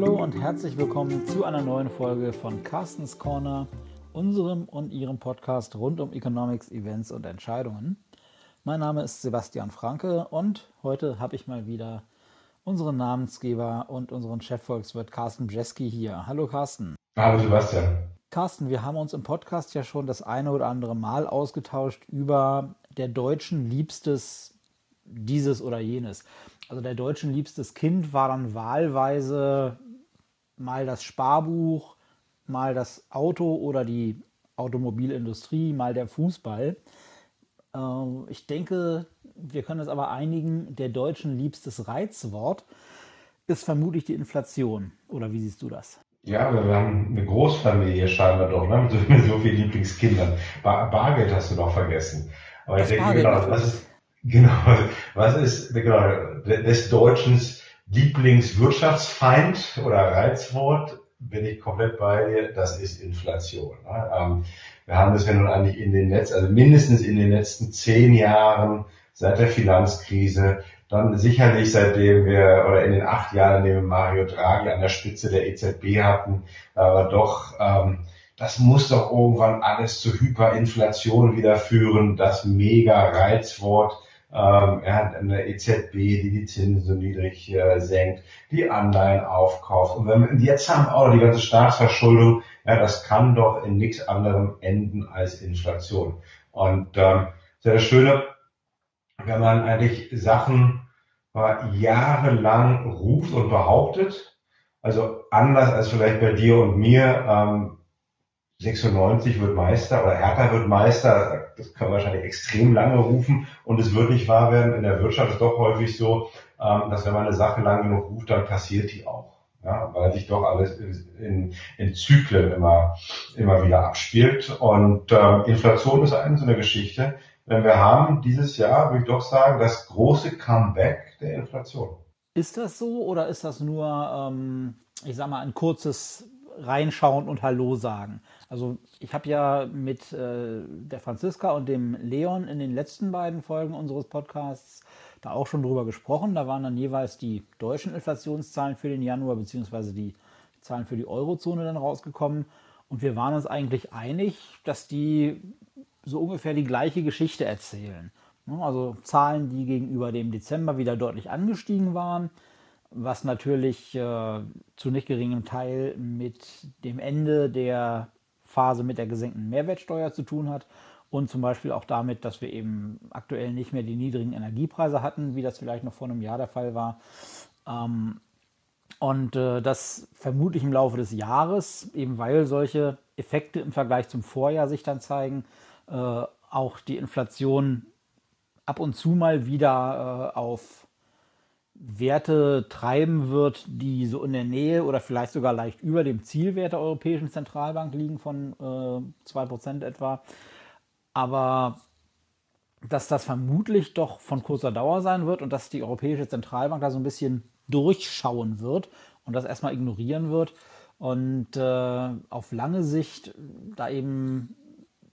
Hallo und herzlich willkommen zu einer neuen Folge von Carstens Corner, unserem und Ihrem Podcast rund um Economics, Events und Entscheidungen. Mein Name ist Sebastian Franke und heute habe ich mal wieder unseren Namensgeber und unseren Chefvolkswirt Carsten Bjeski hier. Hallo Carsten. Hallo Sebastian. Carsten, wir haben uns im Podcast ja schon das eine oder andere Mal ausgetauscht über der Deutschen liebstes dieses oder jenes. Also der Deutschen liebstes Kind war dann wahlweise mal das Sparbuch, mal das Auto oder die Automobilindustrie, mal der Fußball. Äh, ich denke, wir können uns aber einigen, der Deutschen liebstes Reizwort ist vermutlich die Inflation. Oder wie siehst du das? Ja, wir haben eine Großfamilie scheinbar doch, ne? mit, so, vielen Lieblingskindern. Bar Bargeld hast du noch vergessen. Aber das ich denke, genau, was ist, genau, was ist genau, des Deutschen Lieblingswirtschaftsfeind oder Reizwort? Bin ich komplett bei dir, das ist Inflation. Ne? Ähm, wir haben das ja nun eigentlich in den Netz, also mindestens in den letzten zehn Jahren seit der Finanzkrise dann sicherlich seitdem wir, oder in den acht Jahren, in denen wir Mario Draghi an der Spitze der EZB hatten, aber doch, ähm, das muss doch irgendwann alles zu Hyperinflation wieder führen, das mega Reizwort. Ähm, er hat eine EZB, die die Zinsen so niedrig äh, senkt, die Anleihen aufkauft. Und wenn wir, jetzt haben auch die ganze Staatsverschuldung, ja, das kann doch in nichts anderem enden als Inflation. Und ähm, sehr Schöne, wenn man eigentlich Sachen jahrelang ruft und behauptet, also anders als vielleicht bei dir und mir, ähm, 96 wird Meister oder Hertha wird Meister, das können wir wahrscheinlich extrem lange rufen und es wird nicht wahr werden. In der Wirtschaft ist doch häufig so, ähm, dass wenn man eine Sache lang genug ruft, dann passiert die auch. Ja, weil sich doch alles in, in Zyklen immer, immer wieder abspielt. Und ähm, Inflation ist eine so eine Geschichte, denn wir haben dieses Jahr, würde ich doch sagen, das große Comeback der Inflation. Ist das so oder ist das nur, ähm, ich sag mal, ein kurzes Reinschauen und Hallo sagen? Also ich habe ja mit äh, der Franziska und dem Leon in den letzten beiden Folgen unseres Podcasts da auch schon drüber gesprochen. Da waren dann jeweils die deutschen Inflationszahlen für den Januar beziehungsweise die Zahlen für die Eurozone dann rausgekommen. Und wir waren uns eigentlich einig, dass die so ungefähr die gleiche Geschichte erzählen. Also Zahlen, die gegenüber dem Dezember wieder deutlich angestiegen waren, was natürlich äh, zu nicht geringem Teil mit dem Ende der Phase mit der gesenkten Mehrwertsteuer zu tun hat und zum Beispiel auch damit, dass wir eben aktuell nicht mehr die niedrigen Energiepreise hatten, wie das vielleicht noch vor einem Jahr der Fall war. Ähm, und äh, das vermutlich im Laufe des Jahres, eben weil solche Effekte im Vergleich zum Vorjahr sich dann zeigen, äh, auch die Inflation ab und zu mal wieder äh, auf Werte treiben wird, die so in der Nähe oder vielleicht sogar leicht über dem Zielwert der Europäischen Zentralbank liegen von äh, 2% etwa. Aber dass das vermutlich doch von kurzer Dauer sein wird und dass die Europäische Zentralbank da so ein bisschen durchschauen wird und das erstmal ignorieren wird und äh, auf lange Sicht da eben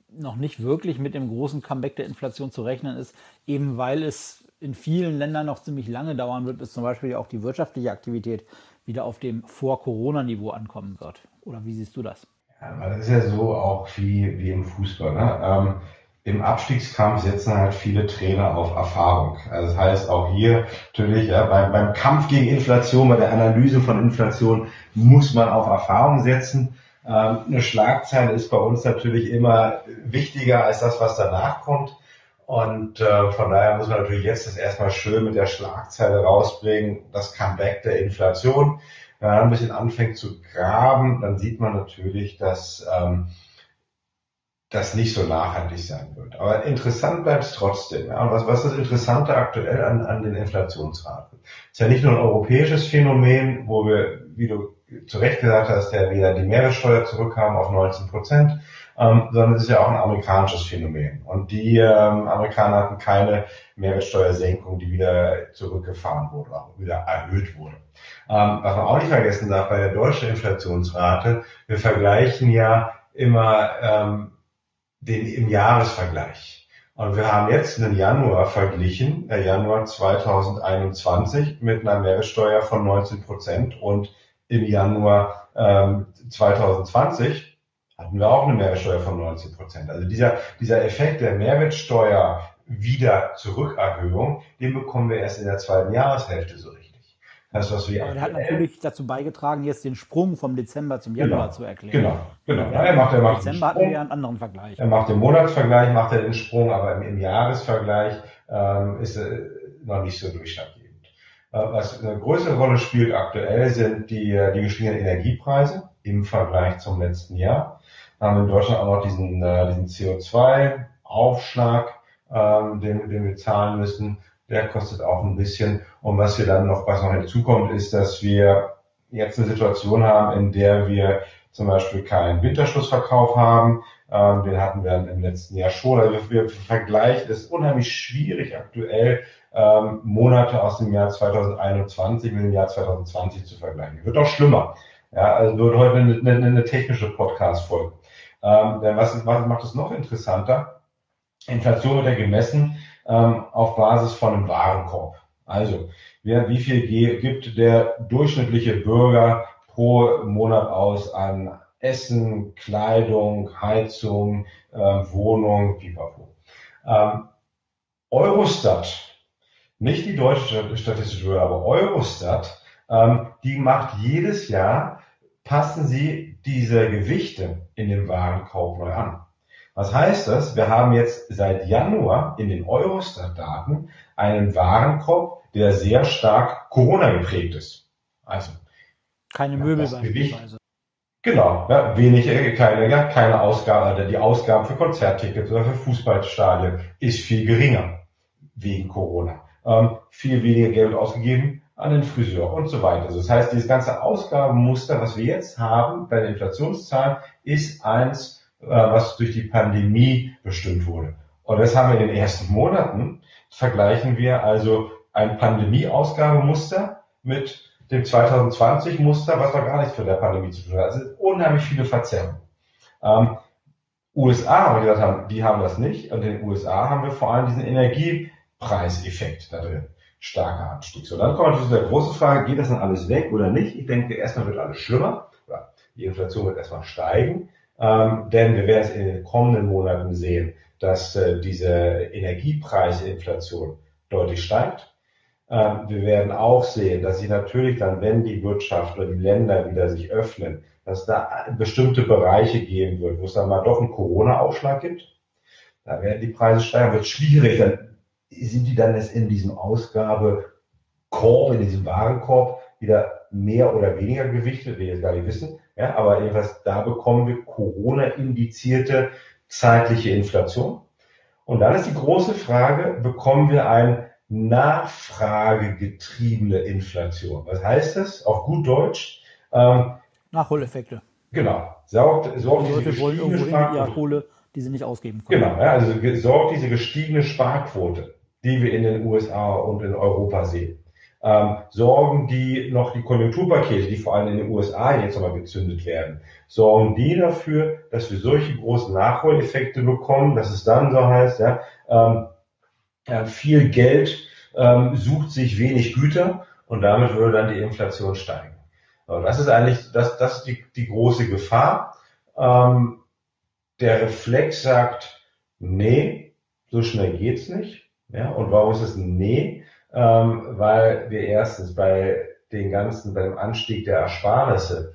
noch nicht wirklich mit dem großen Comeback der Inflation zu rechnen ist, eben weil es in vielen Ländern noch ziemlich lange dauern wird, bis zum Beispiel auch die wirtschaftliche Aktivität wieder auf dem Vor-Corona-Niveau ankommen wird. Oder wie siehst du das? Ja, das ist ja so auch wie, wie im Fußball. Ne? Ähm, Im Abstiegskampf setzen halt viele Trainer auf Erfahrung. Also das heißt auch hier natürlich ja, beim, beim Kampf gegen Inflation, bei der Analyse von Inflation muss man auf Erfahrung setzen. Ähm, eine Schlagzeile ist bei uns natürlich immer wichtiger als das, was danach kommt. Und äh, von daher muss man natürlich jetzt das erstmal schön mit der Schlagzeile rausbringen, das Comeback der Inflation. Wenn man ein bisschen anfängt zu graben, dann sieht man natürlich, dass ähm, das nicht so nachhaltig sein wird. Aber interessant bleibt es trotzdem. Ja. Und was, was ist das Interessante aktuell an, an den Inflationsraten? Es ist ja nicht nur ein europäisches Phänomen, wo wir, wie du zu Recht gesagt hast, ja wieder die Mehrwertsteuer zurückhaben auf 19 Prozent, ähm, sondern es ist ja auch ein amerikanisches Phänomen. Und die ähm, Amerikaner hatten keine Mehrwertsteuersenkung, die wieder zurückgefahren wurde, auch wieder erhöht wurde. Ähm, was man auch nicht vergessen darf bei der deutschen Inflationsrate, wir vergleichen ja immer ähm, den im Jahresvergleich. Und wir haben jetzt einen Januar verglichen, der Januar 2021 mit einer Mehrwertsteuer von 19 Prozent und im Januar ähm, 2020 hatten wir auch eine Mehrwertsteuer von 19 Prozent. Also dieser, dieser Effekt der Mehrwertsteuer wieder Zurückerhöhung, den bekommen wir erst in der zweiten Jahreshälfte so richtig. Das, was wir Aber der hat natürlich dazu beigetragen, jetzt den Sprung vom Dezember zum Januar genau, zu erklären. Genau, genau. Ja, er macht, er macht Dezember hatten wir ja einen anderen Vergleich. Er macht den Monatsvergleich, macht er den Sprung, aber im, im Jahresvergleich ähm, ist er noch nicht so durchschlaggebend. Äh, was eine größere Rolle spielt aktuell sind die, die gestiegenen Energiepreise im Vergleich zum letzten Jahr. Wir haben in Deutschland auch noch diesen, äh, diesen CO2-Aufschlag, ähm, den, den wir zahlen müssen der kostet auch ein bisschen. Und was wir dann noch, was noch hinzukommt, ist, dass wir jetzt eine Situation haben, in der wir zum Beispiel keinen Winterschlussverkauf haben. Ähm, den hatten wir im letzten Jahr schon. Also wir vergleichen, es ist unheimlich schwierig aktuell, ähm, Monate aus dem Jahr 2021 mit dem Jahr 2020 zu vergleichen. Wird auch schlimmer. Ja, also wird heute eine, eine, eine technische Podcast-Folge. Ähm, denn was, was macht es noch interessanter? Inflation wird ja gemessen ähm, auf Basis von einem Warenkorb. Also, wer, wie viel gibt der durchschnittliche Bürger pro Monat aus an Essen, Kleidung, Heizung, äh, Wohnung, pipapo. Ähm, Eurostat, nicht die deutsche Statistische Behörde, aber Eurostat, ähm, die macht jedes Jahr, passen sie diese Gewichte in dem Warenkorb neu an. Was heißt das? Wir haben jetzt seit Januar in den Eurostat-Daten einen Warenkorb, der sehr stark Corona geprägt ist. Also keine Möbel beispielsweise. Genau, ja, wenig, äh, keine, ja, keine Ausgabe, die Ausgaben für Konzerttickets oder für Fußballstadien ist viel geringer wegen Corona. Ähm, viel weniger Geld ausgegeben an den Friseur und so weiter. Also das heißt, dieses ganze Ausgabenmuster, was wir jetzt haben bei den Inflationszahlen, ist eins, äh, was durch die Pandemie bestimmt wurde. Und das haben wir in den ersten Monaten. Vergleichen wir also ein Pandemie-Ausgabemuster mit dem 2020-Muster, was doch gar nichts mit der Pandemie zu tun hat. Also unheimlich viele Verzerrungen. Ähm, USA, haben wir gesagt haben, die haben das nicht. Und in den USA haben wir vor allem diesen Energiepreiseffekt da drin. Starker Anstieg. So, dann kommt zu der große Frage, geht das dann alles weg oder nicht? Ich denke, erstmal wird alles schlimmer. Die Inflation wird erstmal steigen. Ähm, denn wir werden es in den kommenden Monaten sehen, dass äh, diese Energiepreisinflation deutlich steigt. Ähm, wir werden auch sehen, dass sich natürlich dann, wenn die Wirtschaft oder die Länder wieder sich öffnen, dass da bestimmte Bereiche geben wird, wo es dann mal doch einen Corona-Aufschlag gibt. Da werden die Preise steigen, wird schwierig. Dann sind die dann in diesem Ausgabekorb, in diesem Warenkorb wieder mehr oder weniger gewichtet, wir jetzt gar nicht wissen. Ja, aber jedenfalls da bekommen wir Corona-indizierte zeitliche Inflation. Und dann ist die große Frage, bekommen wir eine nachfragegetriebene Inflation? Was heißt das auf gut Deutsch? Ähm, Nachholeffekte. Genau. Sorgt, sorgt die Leute wollen irgendwo hin die Kohle, die sie nicht ausgeben können. Genau. Ja, also sorgt diese gestiegene Sparquote, die wir in den USA und in Europa sehen ähm, sorgen die noch die Konjunkturpakete, die vor allem in den USA jetzt nochmal gezündet werden, sorgen die dafür, dass wir solche großen Nachholeffekte bekommen, dass es dann so heißt, ja, ähm, ja viel Geld ähm, sucht sich wenig Güter und damit würde dann die Inflation steigen. Und das ist eigentlich, das, das ist die, die große Gefahr. Ähm, der Reflex sagt, nee, so schnell geht's nicht. Ja, und warum ist es ein Nee? ähm, weil wir erstens bei den ganzen, beim Anstieg der Ersparnisse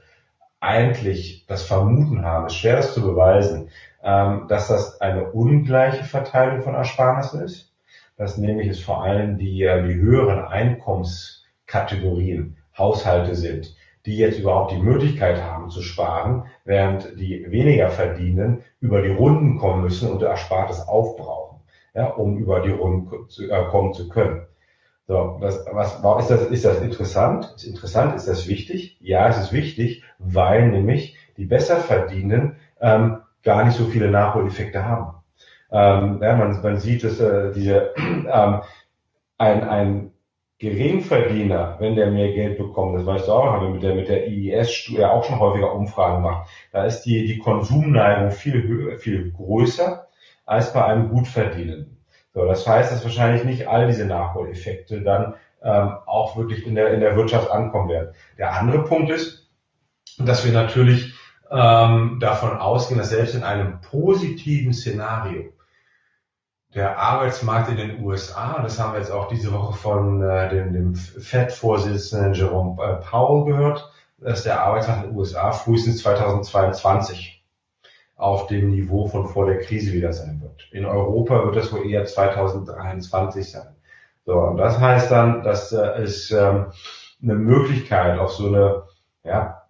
eigentlich das Vermuten haben, es ist schwer das zu beweisen, ähm, dass das eine ungleiche Verteilung von Ersparnissen ist, dass nämlich es vor allem die, äh, die höheren Einkommenskategorien, Haushalte sind, die jetzt überhaupt die Möglichkeit haben zu sparen, während die weniger verdienen über die Runden kommen müssen und Erspartes aufbrauchen, ja, um über die Runden zu, äh, kommen zu können. So, was, was, ist das, ist das interessant? Ist interessant, ist das wichtig? Ja, es ist wichtig, weil nämlich die besser verdienen ähm, gar nicht so viele Nachholeffekte haben. Ähm, ja, man, man sieht, dass äh, diese, ähm, ein, ein Geringverdiener, wenn der mehr Geld bekommt, das weißt du auch, haben wir mit der, mit der ja auch schon häufiger Umfragen gemacht, da ist die, die Konsumneigung viel höher, viel größer als bei einem Gutverdienenden. So, das heißt, dass wahrscheinlich nicht all diese Nachholeffekte dann ähm, auch wirklich in der, in der Wirtschaft ankommen werden. Der andere Punkt ist, dass wir natürlich ähm, davon ausgehen, dass selbst in einem positiven Szenario der Arbeitsmarkt in den USA, das haben wir jetzt auch diese Woche von äh, dem, dem FED-Vorsitzenden Jerome äh, Powell gehört, dass der Arbeitsmarkt in den USA frühestens 2022 auf dem Niveau von vor der Krise wieder sein wird. In Europa wird das wohl eher 2023 sein. So, und das heißt dann, dass äh, es ähm, eine Möglichkeit auf so eine ja,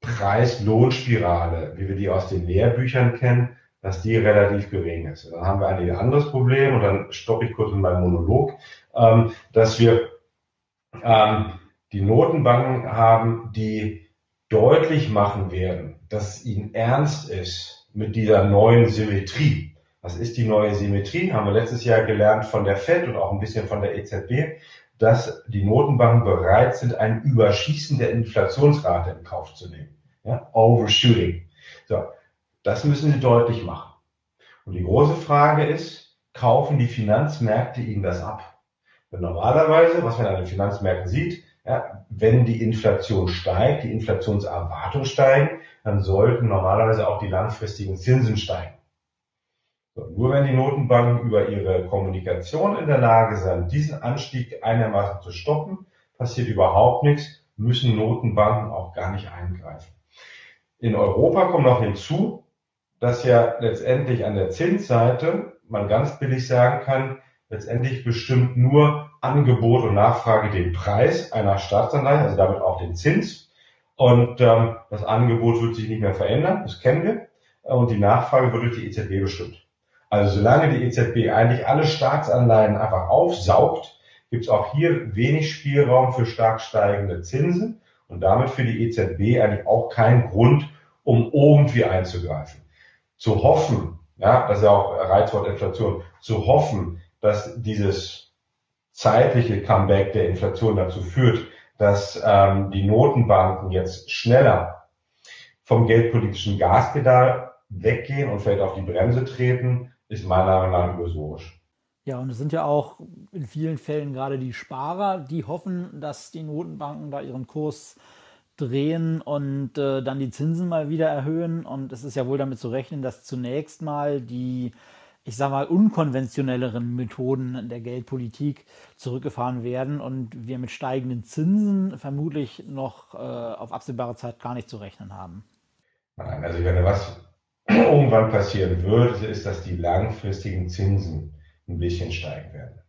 Preis-Lohn-Spirale, wie wir die aus den Lehrbüchern kennen, dass die relativ gering ist. Dann haben wir ein anderes Problem und dann stoppe ich kurz in meinem Monolog, ähm, dass wir ähm, die Notenbanken haben, die deutlich machen werden, dass es ihnen ernst ist mit dieser neuen Symmetrie. Was ist die neue Symmetrie? Haben wir letztes Jahr gelernt von der Fed und auch ein bisschen von der EZB, dass die Notenbanken bereit sind, ein Überschießen der Inflationsrate in Kauf zu nehmen. Ja? Overshooting. So, das müssen sie deutlich machen. Und die große Frage ist, kaufen die Finanzmärkte ihnen das ab? Denn normalerweise, was man an den Finanzmärkten sieht, ja, wenn die Inflation steigt, die Inflationserwartungen steigen, dann sollten normalerweise auch die langfristigen Zinsen steigen. So, nur wenn die Notenbanken über ihre Kommunikation in der Lage sind, diesen Anstieg einigermaßen zu stoppen, passiert überhaupt nichts, müssen Notenbanken auch gar nicht eingreifen. In Europa kommt noch hinzu, dass ja letztendlich an der Zinsseite man ganz billig sagen kann, letztendlich bestimmt nur Angebot und Nachfrage den Preis einer Staatsanleihe, also damit auch den Zins. Und ähm, das Angebot wird sich nicht mehr verändern, das kennen wir. Und die Nachfrage wird durch die EZB bestimmt. Also solange die EZB eigentlich alle Staatsanleihen einfach aufsaugt, gibt es auch hier wenig Spielraum für stark steigende Zinsen und damit für die EZB eigentlich auch keinen Grund, um irgendwie einzugreifen. Zu hoffen, ja, das ist ja auch Reizwort Inflation, zu hoffen, dass dieses zeitliche Comeback der Inflation dazu führt, dass ähm, die Notenbanken jetzt schneller vom geldpolitischen Gaspedal weggehen und vielleicht auf die Bremse treten, ist meiner Meinung nach illusorisch. Ja, und es sind ja auch in vielen Fällen gerade die Sparer, die hoffen, dass die Notenbanken da ihren Kurs drehen und äh, dann die Zinsen mal wieder erhöhen. Und es ist ja wohl damit zu rechnen, dass zunächst mal die, ich sag mal, unkonventionelleren Methoden der Geldpolitik zurückgefahren werden und wir mit steigenden Zinsen vermutlich noch äh, auf absehbare Zeit gar nicht zu rechnen haben. Nein, also wenn was irgendwann passieren wird, ist, dass die langfristigen Zinsen ein bisschen steigen werden.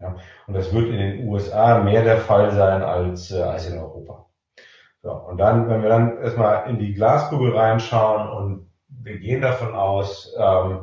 Ja? Und das wird in den USA mehr der Fall sein als, äh, als in Europa. So, und dann, wenn wir dann erstmal in die Glaskugel reinschauen und wir gehen davon aus, ähm,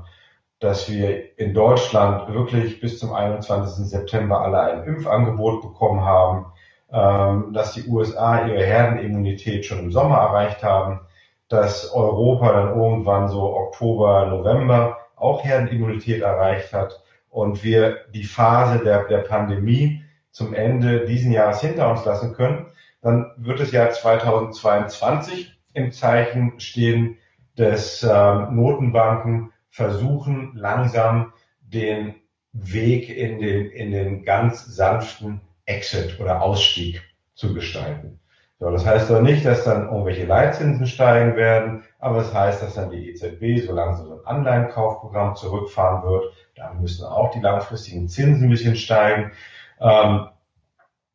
dass wir in Deutschland wirklich bis zum 21. September alle ein Impfangebot bekommen haben, ähm, dass die USA ihre Herdenimmunität schon im Sommer erreicht haben, dass Europa dann irgendwann so Oktober, November auch Herdenimmunität erreicht hat und wir die Phase der, der Pandemie zum Ende diesen Jahres hinter uns lassen können, dann wird das Jahr 2022 im Zeichen stehen, dass äh, Notenbanken versuchen langsam den Weg in den, in den ganz sanften Exit oder Ausstieg zu gestalten. So, das heißt doch nicht, dass dann irgendwelche Leitzinsen steigen werden, aber es das heißt, dass dann die EZB so langsam so ein Anleihenkaufprogramm zurückfahren wird. Da müssen auch die langfristigen Zinsen ein bisschen steigen. Ähm,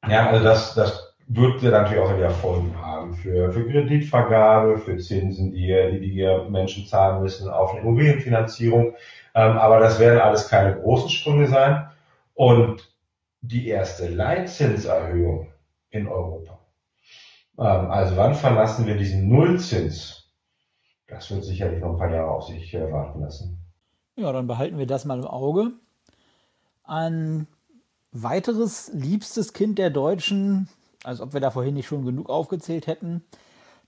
ja, also das, das wird ja natürlich auch wieder Folgen haben für, für Kreditvergabe, für Zinsen, die, die die Menschen zahlen müssen auf eine Immobilienfinanzierung. Ähm, aber das werden alles keine großen Sprünge sein. Und die erste Leitzinserhöhung in Europa ähm, also wann verlassen wir diesen Nullzins? Das wird sicherlich noch ein paar Jahre auf sich äh, warten lassen. Ja, dann behalten wir das mal im Auge. Ein weiteres liebstes Kind der Deutschen, als ob wir da vorhin nicht schon genug aufgezählt hätten,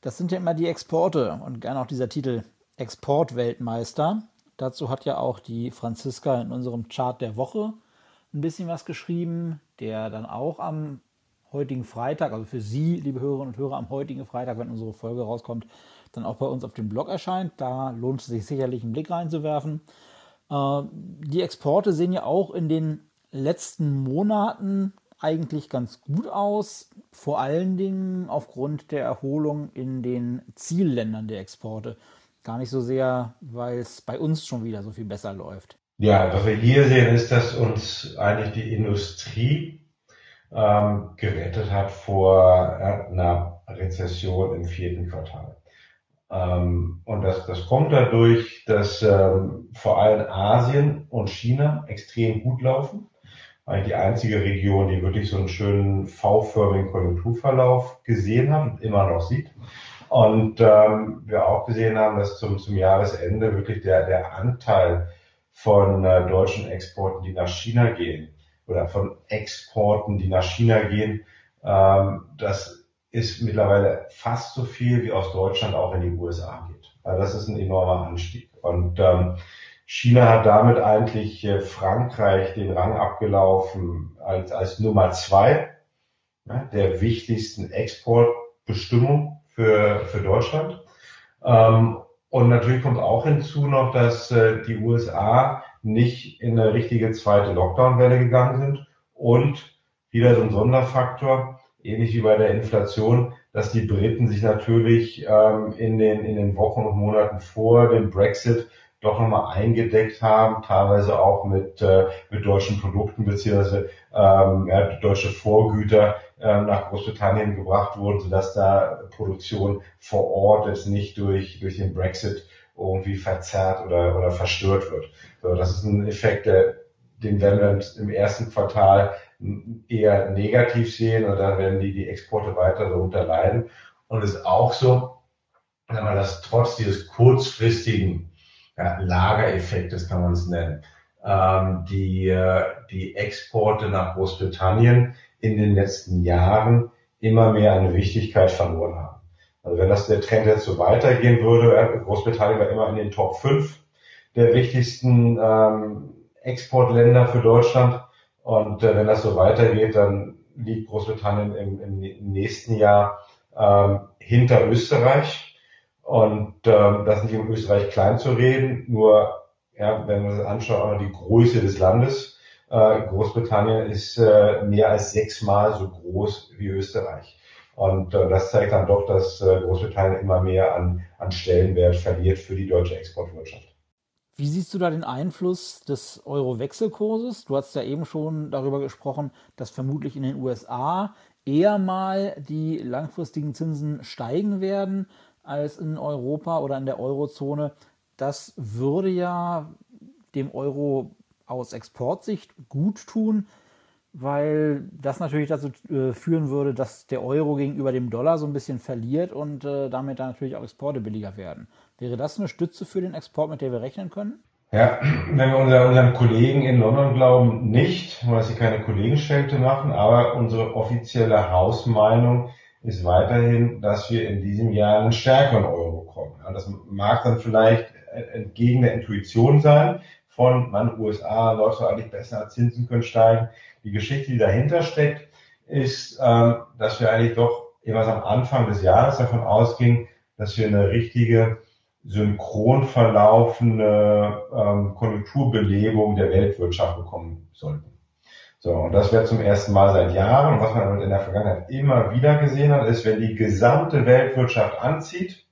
das sind ja immer die Exporte und gerne auch dieser Titel Exportweltmeister. Dazu hat ja auch die Franziska in unserem Chart der Woche ein bisschen was geschrieben, der dann auch am heutigen Freitag, also für Sie, liebe Hörerinnen und Hörer, am heutigen Freitag, wenn unsere Folge rauskommt, dann auch bei uns auf dem Blog erscheint. Da lohnt es sich sicherlich einen Blick reinzuwerfen. Äh, die Exporte sehen ja auch in den letzten Monaten eigentlich ganz gut aus. Vor allen Dingen aufgrund der Erholung in den Zielländern der Exporte. Gar nicht so sehr, weil es bei uns schon wieder so viel besser läuft. Ja, was wir hier sehen, ist, dass uns eigentlich die Industrie ähm, gerettet hat vor einer Rezession im vierten Quartal. Ähm, und das, das kommt dadurch, dass ähm, vor allem Asien und China extrem gut laufen. Eigentlich die einzige Region, die wirklich so einen schönen V-förmigen Konjunkturverlauf gesehen hat und immer noch sieht. Und ähm, wir auch gesehen haben, dass zum, zum Jahresende wirklich der, der Anteil von äh, deutschen Exporten, die nach China gehen, oder von Exporten, die nach China gehen, ähm, das ist mittlerweile fast so viel wie aus Deutschland auch in die USA geht. Also das ist ein enormer Anstieg. Und ähm, China hat damit eigentlich äh, Frankreich den Rang abgelaufen als, als Nummer zwei ja, der wichtigsten Exportbestimmung für, für Deutschland. Ähm, und natürlich kommt auch hinzu noch, dass äh, die USA nicht in eine richtige zweite Lockdown-Welle gegangen sind und wieder so ein Sonderfaktor, ähnlich wie bei der Inflation, dass die Briten sich natürlich ähm, in, den, in den Wochen und Monaten vor dem Brexit doch nochmal eingedeckt haben, teilweise auch mit, äh, mit deutschen Produkten beziehungsweise ähm, ja, deutsche Vorgüter äh, nach Großbritannien gebracht wurden, sodass da Produktion vor Ort jetzt nicht durch, durch den Brexit irgendwie verzerrt oder, oder verstört wird. So, das ist ein Effekt, der, den werden wir im ersten Quartal eher negativ sehen oder werden die, die Exporte weiter darunter leiden. Und es ist auch so, wenn man das trotz dieses kurzfristigen Lagereffektes kann man es nennen, ähm, die, äh, die Exporte nach Großbritannien in den letzten Jahren immer mehr eine Wichtigkeit verloren haben. Also wenn das der Trend jetzt so weitergehen würde, Großbritannien war immer in den Top 5 der wichtigsten ähm, Exportländer für Deutschland. Und äh, wenn das so weitergeht, dann liegt Großbritannien im, im nächsten Jahr ähm, hinter Österreich. Und ähm, das nicht um Österreich klein zu reden, nur ja, wenn man das anschaut, auch die Größe des Landes. Äh, Großbritannien ist äh, mehr als sechsmal so groß wie Österreich. Und äh, das zeigt dann doch, dass äh, Großbritannien immer mehr an, an Stellenwert verliert für die deutsche Exportwirtschaft. Wie siehst du da den Einfluss des Euro-Wechselkurses? Du hast ja eben schon darüber gesprochen, dass vermutlich in den USA eher mal die langfristigen Zinsen steigen werden als in Europa oder in der Eurozone. Das würde ja dem Euro aus Exportsicht gut tun weil das natürlich dazu äh, führen würde, dass der Euro gegenüber dem Dollar so ein bisschen verliert und äh, damit dann natürlich auch Exporte billiger werden. Wäre das eine Stütze für den Export, mit der wir rechnen können? Ja, wenn wir unser, unseren Kollegen in London glauben, nicht, weil sie keine Kollegenschelte machen, aber unsere offizielle Hausmeinung ist weiterhin, dass wir in diesem Jahr einen stärkeren Euro bekommen. Ja, das mag dann vielleicht entgegen der Intuition sein von, man, USA läuft so eigentlich besser, Zinsen können steigen die Geschichte, die dahinter steckt, ist, ähm, dass wir eigentlich doch jeweils am Anfang des Jahres davon ausgingen, dass wir eine richtige synchron verlaufende ähm, Konjunkturbelebung der Weltwirtschaft bekommen sollten. So, und das wäre zum ersten Mal seit Jahren. Und was man in der Vergangenheit immer wieder gesehen hat, ist, wenn die gesamte Weltwirtschaft anzieht,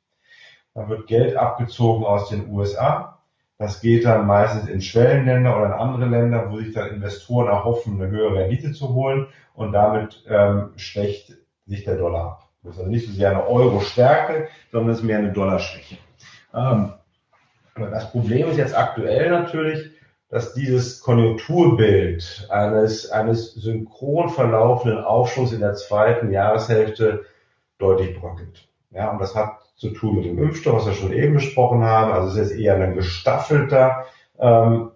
dann wird Geld abgezogen aus den USA, das geht dann meistens in Schwellenländer oder in andere Länder, wo sich dann Investoren erhoffen, eine höhere Rendite zu holen und damit ähm, schwächt sich der Dollar ab. Das ist also nicht so sehr eine Euro-Stärke, sondern es ist mehr eine Dollarschwäche. Ähm, aber das Problem ist jetzt aktuell natürlich, dass dieses Konjunkturbild eines, eines synchron verlaufenden Aufschwungs in der zweiten Jahreshälfte deutlich bröckelt. Ja, und das hat zu tun mit dem Impfstoff, was wir schon eben besprochen haben. Also es ist eher ein gestaffelter, ähm,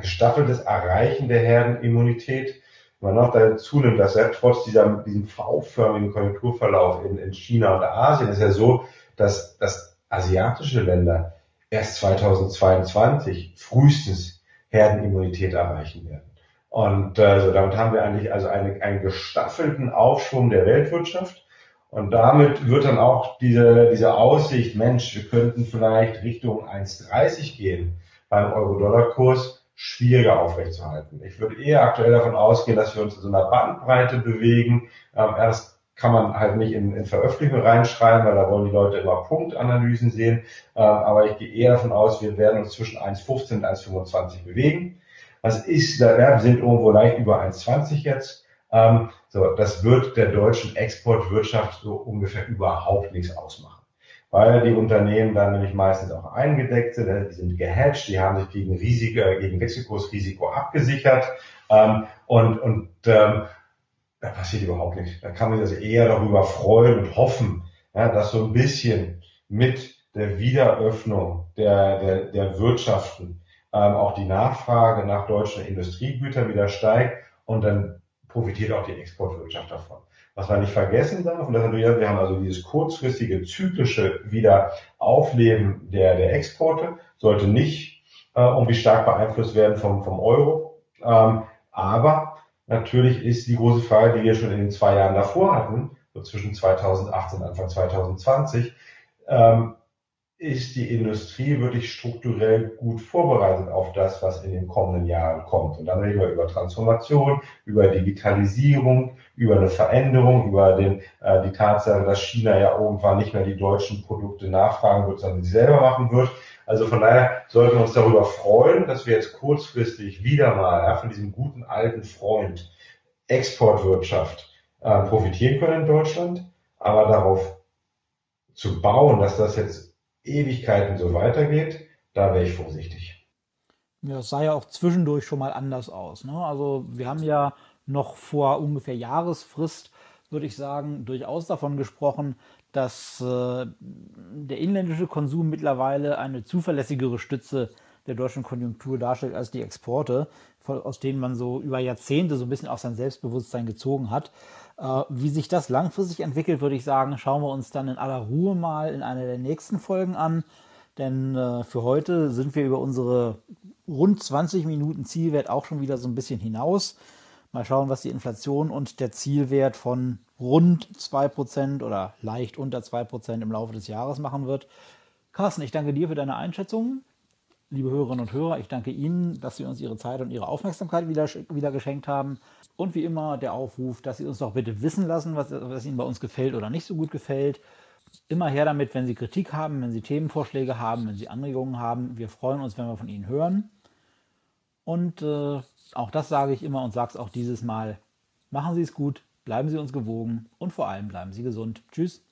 gestaffeltes Erreichen der Herdenimmunität. Man noch dazu nimmt, dass ja trotz dieser, diesem V-förmigen Konjunkturverlauf in, in China und Asien ist ja so, dass, dass asiatische Länder erst 2022 frühestens Herdenimmunität erreichen werden. Und äh, so damit haben wir eigentlich also eine, einen gestaffelten Aufschwung der Weltwirtschaft und damit wird dann auch diese, diese Aussicht, Mensch, wir könnten vielleicht Richtung 1,30 gehen beim Euro-Dollar-Kurs schwieriger aufrechtzuerhalten. Ich würde eher aktuell davon ausgehen, dass wir uns in so einer Bandbreite bewegen. Ähm, erst kann man halt nicht in, in Veröffentlichungen reinschreiben, weil da wollen die Leute immer Punktanalysen sehen. Ähm, aber ich gehe eher davon aus, wir werden uns zwischen 1,15 und 1,25 bewegen. Was ist, da, ja, sind irgendwo leicht über 1,20 jetzt. Ähm, so, das wird der deutschen Exportwirtschaft so ungefähr überhaupt nichts ausmachen. Weil die Unternehmen dann nämlich meistens auch eingedeckt sind, die sind gehatcht, die haben sich gegen Risiko, gegen Wechselkursrisiko abgesichert. Ähm, und, und ähm, da passiert überhaupt nichts. Da kann man sich also eher darüber freuen und hoffen, ja, dass so ein bisschen mit der Wiederöffnung der, der, der Wirtschaften ähm, auch die Nachfrage nach deutschen Industriegütern wieder steigt und dann profitiert auch die Exportwirtschaft davon. Was man nicht vergessen darf, und das wir haben also dieses kurzfristige zyklische Wiederaufleben der, der Exporte, sollte nicht äh, irgendwie stark beeinflusst werden vom, vom Euro. Ähm, aber natürlich ist die große Frage, die wir schon in den zwei Jahren davor hatten, so zwischen 2018 und Anfang 2020, ähm, ist die Industrie wirklich strukturell gut vorbereitet auf das, was in den kommenden Jahren kommt. Und dann reden wir über Transformation, über Digitalisierung, über eine Veränderung, über den, äh, die Tatsache, dass China ja irgendwann nicht mehr die deutschen Produkte nachfragen wird, sondern sie selber machen wird. Also von daher sollten wir uns darüber freuen, dass wir jetzt kurzfristig wieder mal ja, von diesem guten alten Freund Exportwirtschaft äh, profitieren können in Deutschland, aber darauf zu bauen, dass das jetzt Ewigkeiten so weitergeht, da wäre ich vorsichtig. Ja, es sah ja auch zwischendurch schon mal anders aus. Ne? Also wir haben ja noch vor ungefähr Jahresfrist, würde ich sagen, durchaus davon gesprochen, dass äh, der inländische Konsum mittlerweile eine zuverlässigere Stütze der deutschen Konjunktur darstellt als die Exporte, aus denen man so über Jahrzehnte so ein bisschen auch sein Selbstbewusstsein gezogen hat. Äh, wie sich das langfristig entwickelt, würde ich sagen, schauen wir uns dann in aller Ruhe mal in einer der nächsten Folgen an. Denn äh, für heute sind wir über unsere rund 20 Minuten Zielwert auch schon wieder so ein bisschen hinaus. Mal schauen, was die Inflation und der Zielwert von rund 2% oder leicht unter 2% im Laufe des Jahres machen wird. Carsten, ich danke dir für deine Einschätzungen. Liebe Hörerinnen und Hörer, ich danke Ihnen, dass Sie uns Ihre Zeit und Ihre Aufmerksamkeit wieder, wieder geschenkt haben. Und wie immer der Aufruf, dass Sie uns doch bitte wissen lassen, was, was Ihnen bei uns gefällt oder nicht so gut gefällt. Immer her damit, wenn Sie Kritik haben, wenn Sie Themenvorschläge haben, wenn Sie Anregungen haben. Wir freuen uns, wenn wir von Ihnen hören. Und äh, auch das sage ich immer und sage es auch dieses Mal. Machen Sie es gut, bleiben Sie uns gewogen und vor allem bleiben Sie gesund. Tschüss.